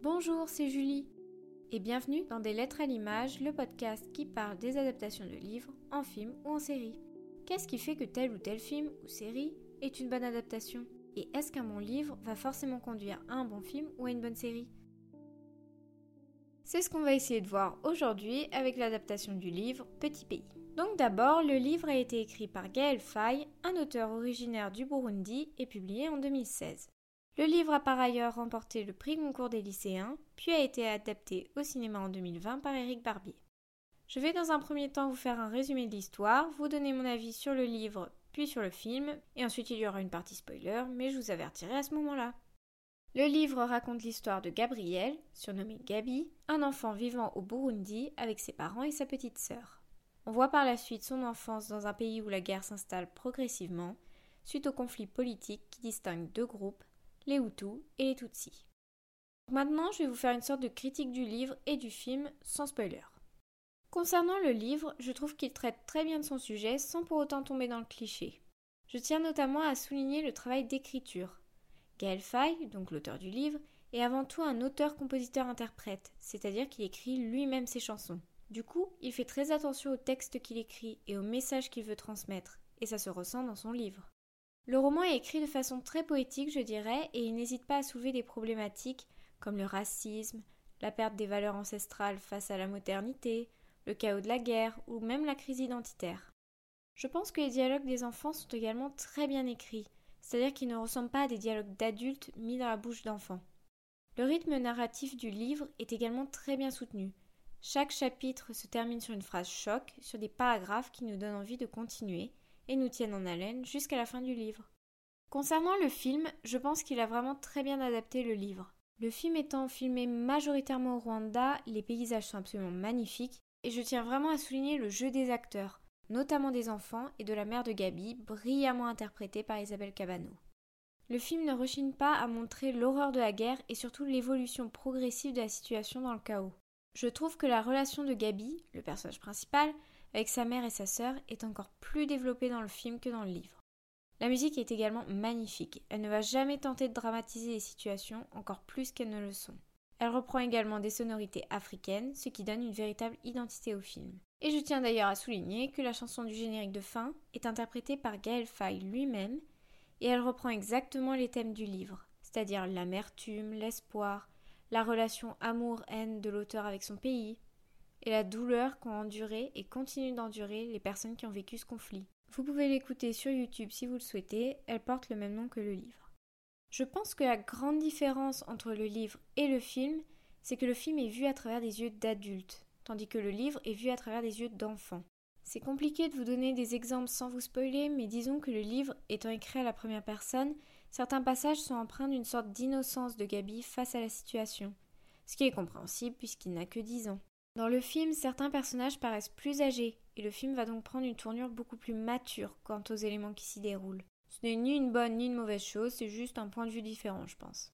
Bonjour, c'est Julie. Et bienvenue dans Des Lettres à l'image, le podcast qui parle des adaptations de livres en film ou en série. Qu'est-ce qui fait que tel ou tel film ou série est une bonne adaptation? Et est-ce qu'un bon livre va forcément conduire à un bon film ou à une bonne série? C'est ce qu'on va essayer de voir aujourd'hui avec l'adaptation du livre Petit Pays. Donc d'abord, le livre a été écrit par Gaël Faye, un auteur originaire du Burundi et publié en 2016. Le livre a par ailleurs remporté le prix Goncourt des lycéens, puis a été adapté au cinéma en 2020 par Éric Barbier. Je vais dans un premier temps vous faire un résumé de l'histoire, vous donner mon avis sur le livre puis sur le film, et ensuite il y aura une partie spoiler, mais je vous avertirai à ce moment-là. Le livre raconte l'histoire de Gabriel, surnommé Gabi, un enfant vivant au Burundi avec ses parents et sa petite sœur. On voit par la suite son enfance dans un pays où la guerre s'installe progressivement, suite au conflit politique qui distingue deux groupes, les Hutus et les Tutsis. Maintenant, je vais vous faire une sorte de critique du livre et du film sans spoiler. Concernant le livre, je trouve qu'il traite très bien de son sujet sans pour autant tomber dans le cliché. Je tiens notamment à souligner le travail d'écriture. Gaël Faye, donc l'auteur du livre, est avant tout un auteur-compositeur-interprète, c'est-à-dire qu'il écrit lui-même ses chansons. Du coup, il fait très attention au texte qu'il écrit et au message qu'il veut transmettre, et ça se ressent dans son livre. Le roman est écrit de façon très poétique, je dirais, et il n'hésite pas à soulever des problématiques comme le racisme, la perte des valeurs ancestrales face à la modernité, le chaos de la guerre ou même la crise identitaire. Je pense que les dialogues des enfants sont également très bien écrits, c'est-à-dire qu'ils ne ressemblent pas à des dialogues d'adultes mis dans la bouche d'enfants. Le rythme narratif du livre est également très bien soutenu, chaque chapitre se termine sur une phrase choc, sur des paragraphes qui nous donnent envie de continuer et nous tiennent en haleine jusqu'à la fin du livre. Concernant le film, je pense qu'il a vraiment très bien adapté le livre. Le film étant filmé majoritairement au Rwanda, les paysages sont absolument magnifiques et je tiens vraiment à souligner le jeu des acteurs, notamment des enfants et de la mère de Gabi, brillamment interprétée par Isabelle Cabano. Le film ne rechigne pas à montrer l'horreur de la guerre et surtout l'évolution progressive de la situation dans le chaos. Je trouve que la relation de Gabi, le personnage principal, avec sa mère et sa sœur est encore plus développée dans le film que dans le livre. La musique est également magnifique. Elle ne va jamais tenter de dramatiser les situations encore plus qu'elles ne le sont. Elle reprend également des sonorités africaines, ce qui donne une véritable identité au film. Et je tiens d'ailleurs à souligner que la chanson du générique de fin est interprétée par Gaël Faye lui-même, et elle reprend exactement les thèmes du livre, c'est-à-dire l'amertume, l'espoir, la relation amour-haine de l'auteur avec son pays, et la douleur qu'ont enduré et continuent d'endurer les personnes qui ont vécu ce conflit. Vous pouvez l'écouter sur YouTube si vous le souhaitez, elle porte le même nom que le livre. Je pense que la grande différence entre le livre et le film, c'est que le film est vu à travers des yeux d'adultes, tandis que le livre est vu à travers des yeux d'enfants. C'est compliqué de vous donner des exemples sans vous spoiler, mais disons que le livre, étant écrit à la première personne, certains passages sont empreints d'une sorte d'innocence de Gabi face à la situation, ce qui est compréhensible puisqu'il n'a que 10 ans. Dans le film, certains personnages paraissent plus âgés, et le film va donc prendre une tournure beaucoup plus mature quant aux éléments qui s'y déroulent. Ce n'est ni une bonne ni une mauvaise chose, c'est juste un point de vue différent, je pense.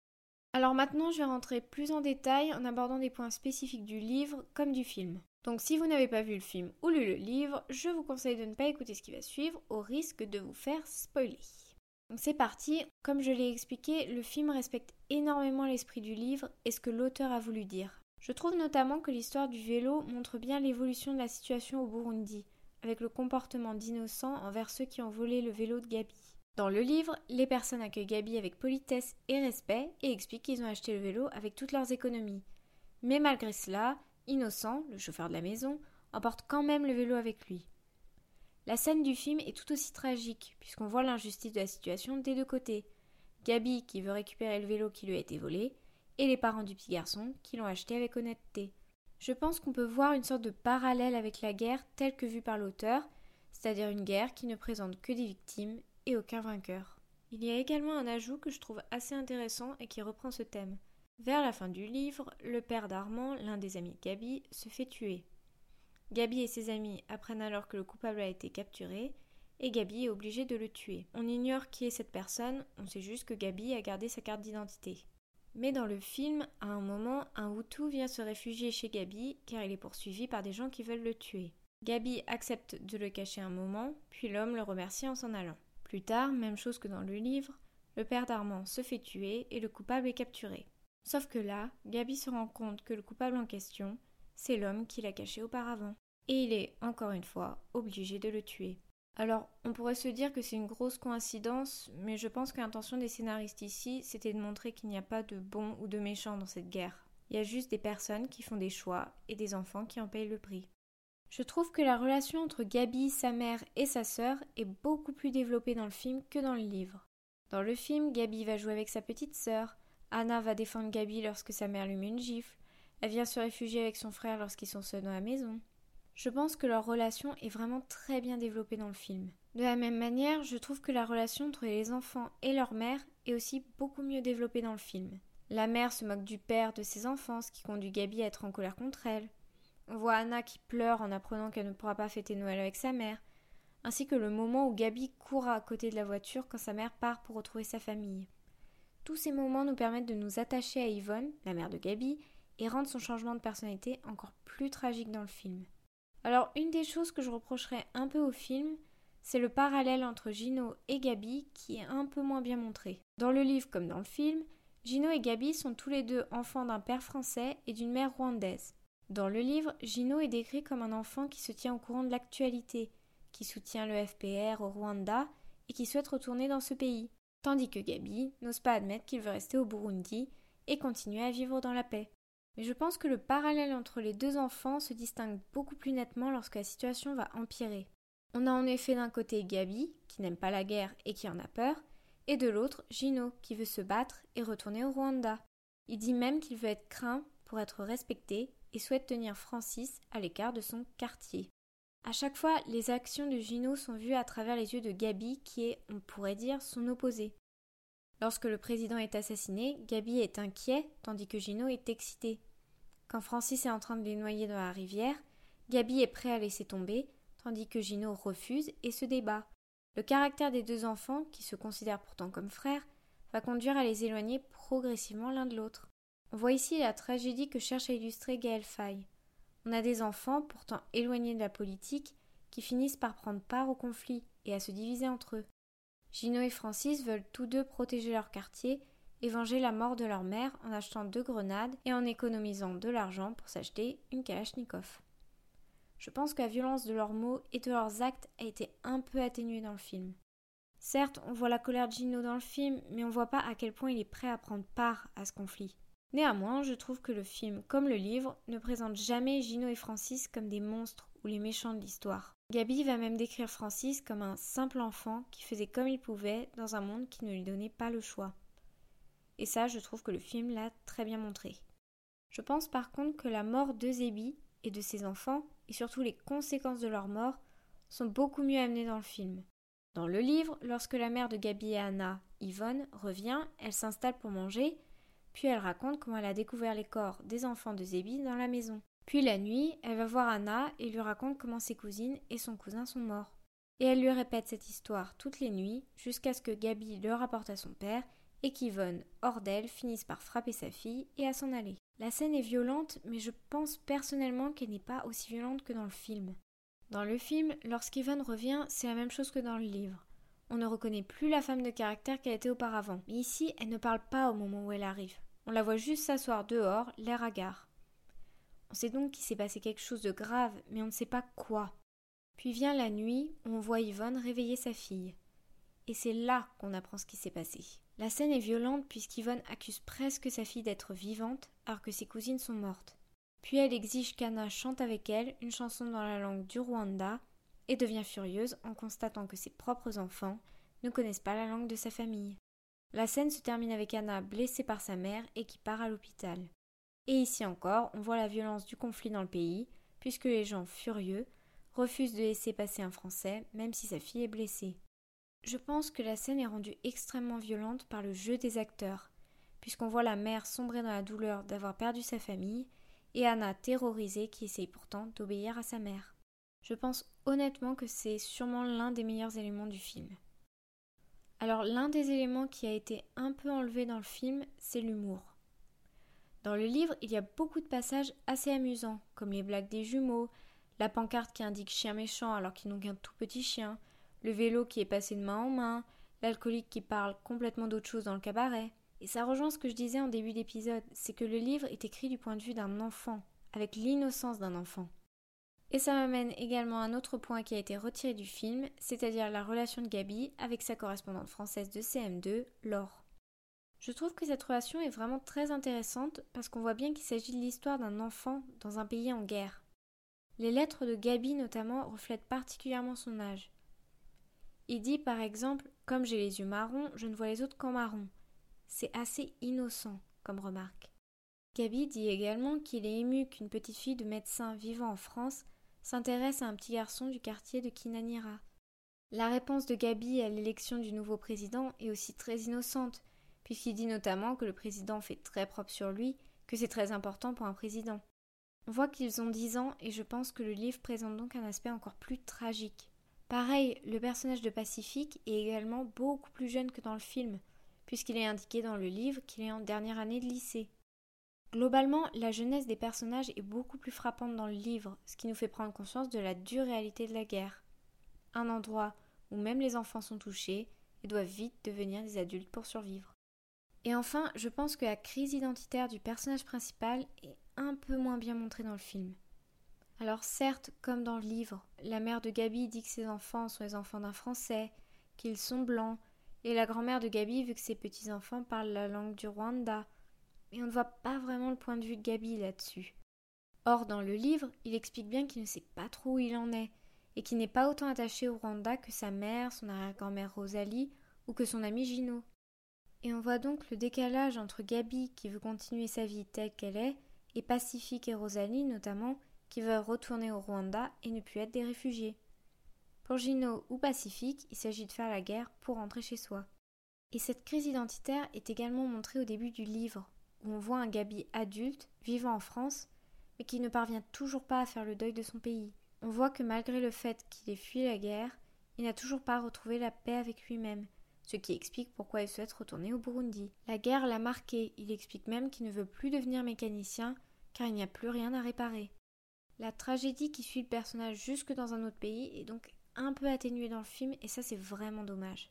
Alors maintenant, je vais rentrer plus en détail en abordant des points spécifiques du livre comme du film. Donc si vous n'avez pas vu le film ou lu le livre, je vous conseille de ne pas écouter ce qui va suivre au risque de vous faire spoiler. Donc c'est parti, comme je l'ai expliqué, le film respecte énormément l'esprit du livre et ce que l'auteur a voulu dire. Je trouve notamment que l'histoire du vélo montre bien l'évolution de la situation au Burundi, avec le comportement d'innocents envers ceux qui ont volé le vélo de Gabi. Dans le livre, les personnes accueillent Gabi avec politesse et respect et expliquent qu'ils ont acheté le vélo avec toutes leurs économies. Mais malgré cela, Innocent, le chauffeur de la maison, emporte quand même le vélo avec lui. La scène du film est tout aussi tragique, puisqu'on voit l'injustice de la situation des deux côtés. Gabi qui veut récupérer le vélo qui lui a été volé, et les parents du petit garçon qui l'ont acheté avec honnêteté. Je pense qu'on peut voir une sorte de parallèle avec la guerre telle que vue par l'auteur, c'est-à-dire une guerre qui ne présente que des victimes et aucun vainqueur. Il y a également un ajout que je trouve assez intéressant et qui reprend ce thème. Vers la fin du livre, le père d'Armand, l'un des amis de Gabi, se fait tuer. Gabi et ses amis apprennent alors que le coupable a été capturé et Gabi est obligée de le tuer. On ignore qui est cette personne, on sait juste que Gabi a gardé sa carte d'identité. Mais dans le film, à un moment, un Hutu vient se réfugier chez Gabi car il est poursuivi par des gens qui veulent le tuer. Gabi accepte de le cacher un moment, puis l'homme le remercie en s'en allant. Plus tard, même chose que dans le livre, le père d'Armand se fait tuer et le coupable est capturé. Sauf que là, Gabi se rend compte que le coupable en question, c'est l'homme qui l'a caché auparavant. Et il est, encore une fois, obligé de le tuer. Alors, on pourrait se dire que c'est une grosse coïncidence, mais je pense que l'intention des scénaristes ici, c'était de montrer qu'il n'y a pas de bons ou de méchants dans cette guerre. Il y a juste des personnes qui font des choix et des enfants qui en payent le prix. Je trouve que la relation entre Gabi, sa mère et sa sœur est beaucoup plus développée dans le film que dans le livre. Dans le film, Gabi va jouer avec sa petite sœur, Anna va défendre Gabi lorsque sa mère lui met une gifle, elle vient se réfugier avec son frère lorsqu'ils sont seuls dans la maison. Je pense que leur relation est vraiment très bien développée dans le film. De la même manière, je trouve que la relation entre les enfants et leur mère est aussi beaucoup mieux développée dans le film. La mère se moque du père de ses enfants, ce qui conduit Gabi à être en colère contre elle. On voit Anna qui pleure en apprenant qu'elle ne pourra pas fêter Noël avec sa mère, ainsi que le moment où Gabi court à côté de la voiture quand sa mère part pour retrouver sa famille. Tous ces moments nous permettent de nous attacher à Yvonne, la mère de Gabi, et rendre son changement de personnalité encore plus tragique dans le film. Alors, une des choses que je reprocherais un peu au film, c'est le parallèle entre Gino et Gabi qui est un peu moins bien montré. Dans le livre comme dans le film, Gino et Gabi sont tous les deux enfants d'un père français et d'une mère rwandaise. Dans le livre, Gino est décrit comme un enfant qui se tient au courant de l'actualité, qui soutient le FPR au Rwanda et qui souhaite retourner dans ce pays, tandis que Gabi n'ose pas admettre qu'il veut rester au Burundi et continuer à vivre dans la paix. Mais je pense que le parallèle entre les deux enfants se distingue beaucoup plus nettement lorsque la situation va empirer. On a en effet d'un côté Gabi, qui n'aime pas la guerre et qui en a peur, et de l'autre Gino, qui veut se battre et retourner au Rwanda. Il dit même qu'il veut être craint pour être respecté et souhaite tenir Francis à l'écart de son quartier. À chaque fois, les actions de Gino sont vues à travers les yeux de Gabi, qui est, on pourrait dire, son opposé. Lorsque le président est assassiné, Gabi est inquiet, tandis que Gino est excité. Quand Francis est en train de les noyer dans la rivière, Gabi est prêt à laisser tomber, tandis que Gino refuse et se débat. Le caractère des deux enfants, qui se considèrent pourtant comme frères, va conduire à les éloigner progressivement l'un de l'autre. On voit ici la tragédie que cherche à illustrer Gaël Faye. On a des enfants, pourtant éloignés de la politique, qui finissent par prendre part au conflit et à se diviser entre eux. Gino et Francis veulent tous deux protéger leur quartier et venger la mort de leur mère en achetant deux grenades et en économisant de l'argent pour s'acheter une Kalachnikov. Je pense que la violence de leurs mots et de leurs actes a été un peu atténuée dans le film. Certes, on voit la colère de Gino dans le film, mais on voit pas à quel point il est prêt à prendre part à ce conflit. Néanmoins, je trouve que le film, comme le livre, ne présente jamais Gino et Francis comme des monstres ou les méchants de l'histoire. Gabi va même décrire Francis comme un simple enfant qui faisait comme il pouvait dans un monde qui ne lui donnait pas le choix. Et ça, je trouve que le film l'a très bien montré. Je pense par contre que la mort de et de ses enfants, et surtout les conséquences de leur mort, sont beaucoup mieux amenées dans le film. Dans le livre, lorsque la mère de Gabi et Anna, Yvonne, revient, elle s'installe pour manger, puis elle raconte comment elle a découvert les corps des enfants de dans la maison. Puis la nuit, elle va voir Anna et lui raconte comment ses cousines et son cousin sont morts. Et elle lui répète cette histoire toutes les nuits jusqu'à ce que Gabi le rapporte à son père et qu'Yvonne, hors d'elle, finisse par frapper sa fille et à s'en aller. La scène est violente, mais je pense personnellement qu'elle n'est pas aussi violente que dans le film. Dans le film, lorsqu'Yvonne revient, c'est la même chose que dans le livre. On ne reconnaît plus la femme de caractère qu'elle était auparavant. Mais ici, elle ne parle pas au moment où elle arrive. On la voit juste s'asseoir dehors, l'air hagard. On sait donc qu'il s'est passé quelque chose de grave, mais on ne sait pas quoi. Puis vient la nuit on voit Yvonne réveiller sa fille. Et c'est là qu'on apprend ce qui s'est passé. La scène est violente puisqu'Yvonne accuse presque sa fille d'être vivante alors que ses cousines sont mortes. Puis elle exige qu'Anna chante avec elle une chanson dans la langue du Rwanda et devient furieuse en constatant que ses propres enfants ne connaissent pas la langue de sa famille. La scène se termine avec Anna blessée par sa mère et qui part à l'hôpital. Et ici encore, on voit la violence du conflit dans le pays, puisque les gens furieux refusent de laisser passer un Français, même si sa fille est blessée. Je pense que la scène est rendue extrêmement violente par le jeu des acteurs, puisqu'on voit la mère sombrer dans la douleur d'avoir perdu sa famille, et Anna terrorisée qui essaye pourtant d'obéir à sa mère. Je pense honnêtement que c'est sûrement l'un des meilleurs éléments du film. Alors l'un des éléments qui a été un peu enlevé dans le film, c'est l'humour. Dans le livre, il y a beaucoup de passages assez amusants, comme les blagues des jumeaux, la pancarte qui indique chien méchant alors qu'ils n'ont qu'un tout petit chien, le vélo qui est passé de main en main, l'alcoolique qui parle complètement d'autre chose dans le cabaret. Et ça rejoint ce que je disais en début d'épisode, c'est que le livre est écrit du point de vue d'un enfant, avec l'innocence d'un enfant. Et ça m'amène également à un autre point qui a été retiré du film, c'est-à-dire la relation de Gabi avec sa correspondante française de CM2, Laure. Je trouve que cette relation est vraiment très intéressante parce qu'on voit bien qu'il s'agit de l'histoire d'un enfant dans un pays en guerre. Les lettres de Gabi notamment reflètent particulièrement son âge. Il dit par exemple Comme j'ai les yeux marrons, je ne vois les autres qu'en marron. C'est assez innocent comme remarque. Gabi dit également qu'il est ému qu'une petite fille de médecin vivant en France s'intéresse à un petit garçon du quartier de Kinanira. La réponse de Gabi à l'élection du nouveau président est aussi très innocente, puisqu'il dit notamment que le président fait très propre sur lui, que c'est très important pour un président. On voit qu'ils ont dix ans et je pense que le livre présente donc un aspect encore plus tragique. Pareil, le personnage de Pacifique est également beaucoup plus jeune que dans le film, puisqu'il est indiqué dans le livre qu'il est en dernière année de lycée. Globalement, la jeunesse des personnages est beaucoup plus frappante dans le livre, ce qui nous fait prendre conscience de la dure réalité de la guerre. Un endroit où même les enfants sont touchés et doivent vite devenir des adultes pour survivre. Et enfin, je pense que la crise identitaire du personnage principal est un peu moins bien montrée dans le film. Alors certes, comme dans le livre, la mère de Gabi dit que ses enfants sont les enfants d'un Français, qu'ils sont blancs, et la grand-mère de Gabi vu que ses petits-enfants parlent la langue du Rwanda, mais on ne voit pas vraiment le point de vue de Gabi là-dessus. Or, dans le livre, il explique bien qu'il ne sait pas trop où il en est, et qu'il n'est pas autant attaché au Rwanda que sa mère, son arrière-grand-mère Rosalie, ou que son ami Gino. Et on voit donc le décalage entre Gabi qui veut continuer sa vie telle qu'elle est, et Pacifique et Rosalie notamment, qui veulent retourner au Rwanda et ne plus être des réfugiés. Pour Gino ou Pacifique, il s'agit de faire la guerre pour rentrer chez soi. Et cette crise identitaire est également montrée au début du livre, où on voit un Gabi adulte, vivant en France, mais qui ne parvient toujours pas à faire le deuil de son pays. On voit que malgré le fait qu'il ait fui la guerre, il n'a toujours pas retrouvé la paix avec lui-même, ce qui explique pourquoi il souhaite retourner au Burundi. La guerre l'a marqué, il explique même qu'il ne veut plus devenir mécanicien car il n'y a plus rien à réparer. La tragédie qui suit le personnage jusque dans un autre pays est donc un peu atténuée dans le film et ça c'est vraiment dommage.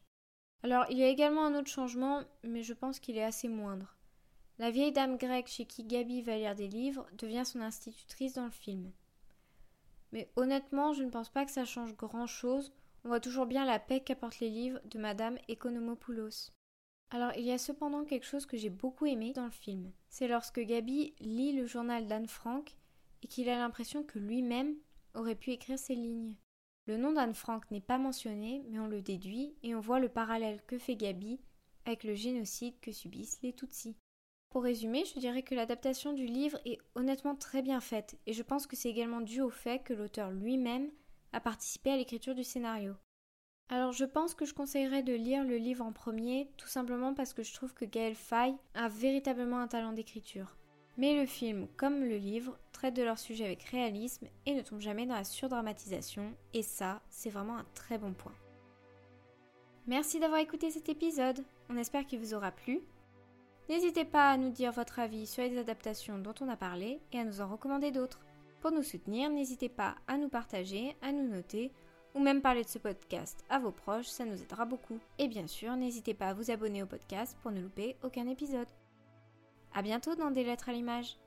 Alors il y a également un autre changement mais je pense qu'il est assez moindre. La vieille dame grecque chez qui Gabi va lire des livres devient son institutrice dans le film. Mais honnêtement, je ne pense pas que ça change grand chose. On voit toujours bien la paix qu'apportent les livres de Madame Economopoulos. Alors, il y a cependant quelque chose que j'ai beaucoup aimé dans le film. C'est lorsque Gabi lit le journal d'Anne Frank et qu'il a l'impression que lui-même aurait pu écrire ces lignes. Le nom d'Anne Frank n'est pas mentionné, mais on le déduit et on voit le parallèle que fait Gabi avec le génocide que subissent les Tutsis. Pour résumer, je dirais que l'adaptation du livre est honnêtement très bien faite, et je pense que c'est également dû au fait que l'auteur lui-même a participé à l'écriture du scénario. Alors je pense que je conseillerais de lire le livre en premier, tout simplement parce que je trouve que Gaël Faye a véritablement un talent d'écriture. Mais le film, comme le livre, traite de leur sujet avec réalisme et ne tombe jamais dans la surdramatisation, et ça, c'est vraiment un très bon point. Merci d'avoir écouté cet épisode, on espère qu'il vous aura plu, N'hésitez pas à nous dire votre avis sur les adaptations dont on a parlé et à nous en recommander d'autres. Pour nous soutenir, n'hésitez pas à nous partager, à nous noter ou même parler de ce podcast à vos proches, ça nous aidera beaucoup. Et bien sûr, n'hésitez pas à vous abonner au podcast pour ne louper aucun épisode. A bientôt dans des lettres à l'image.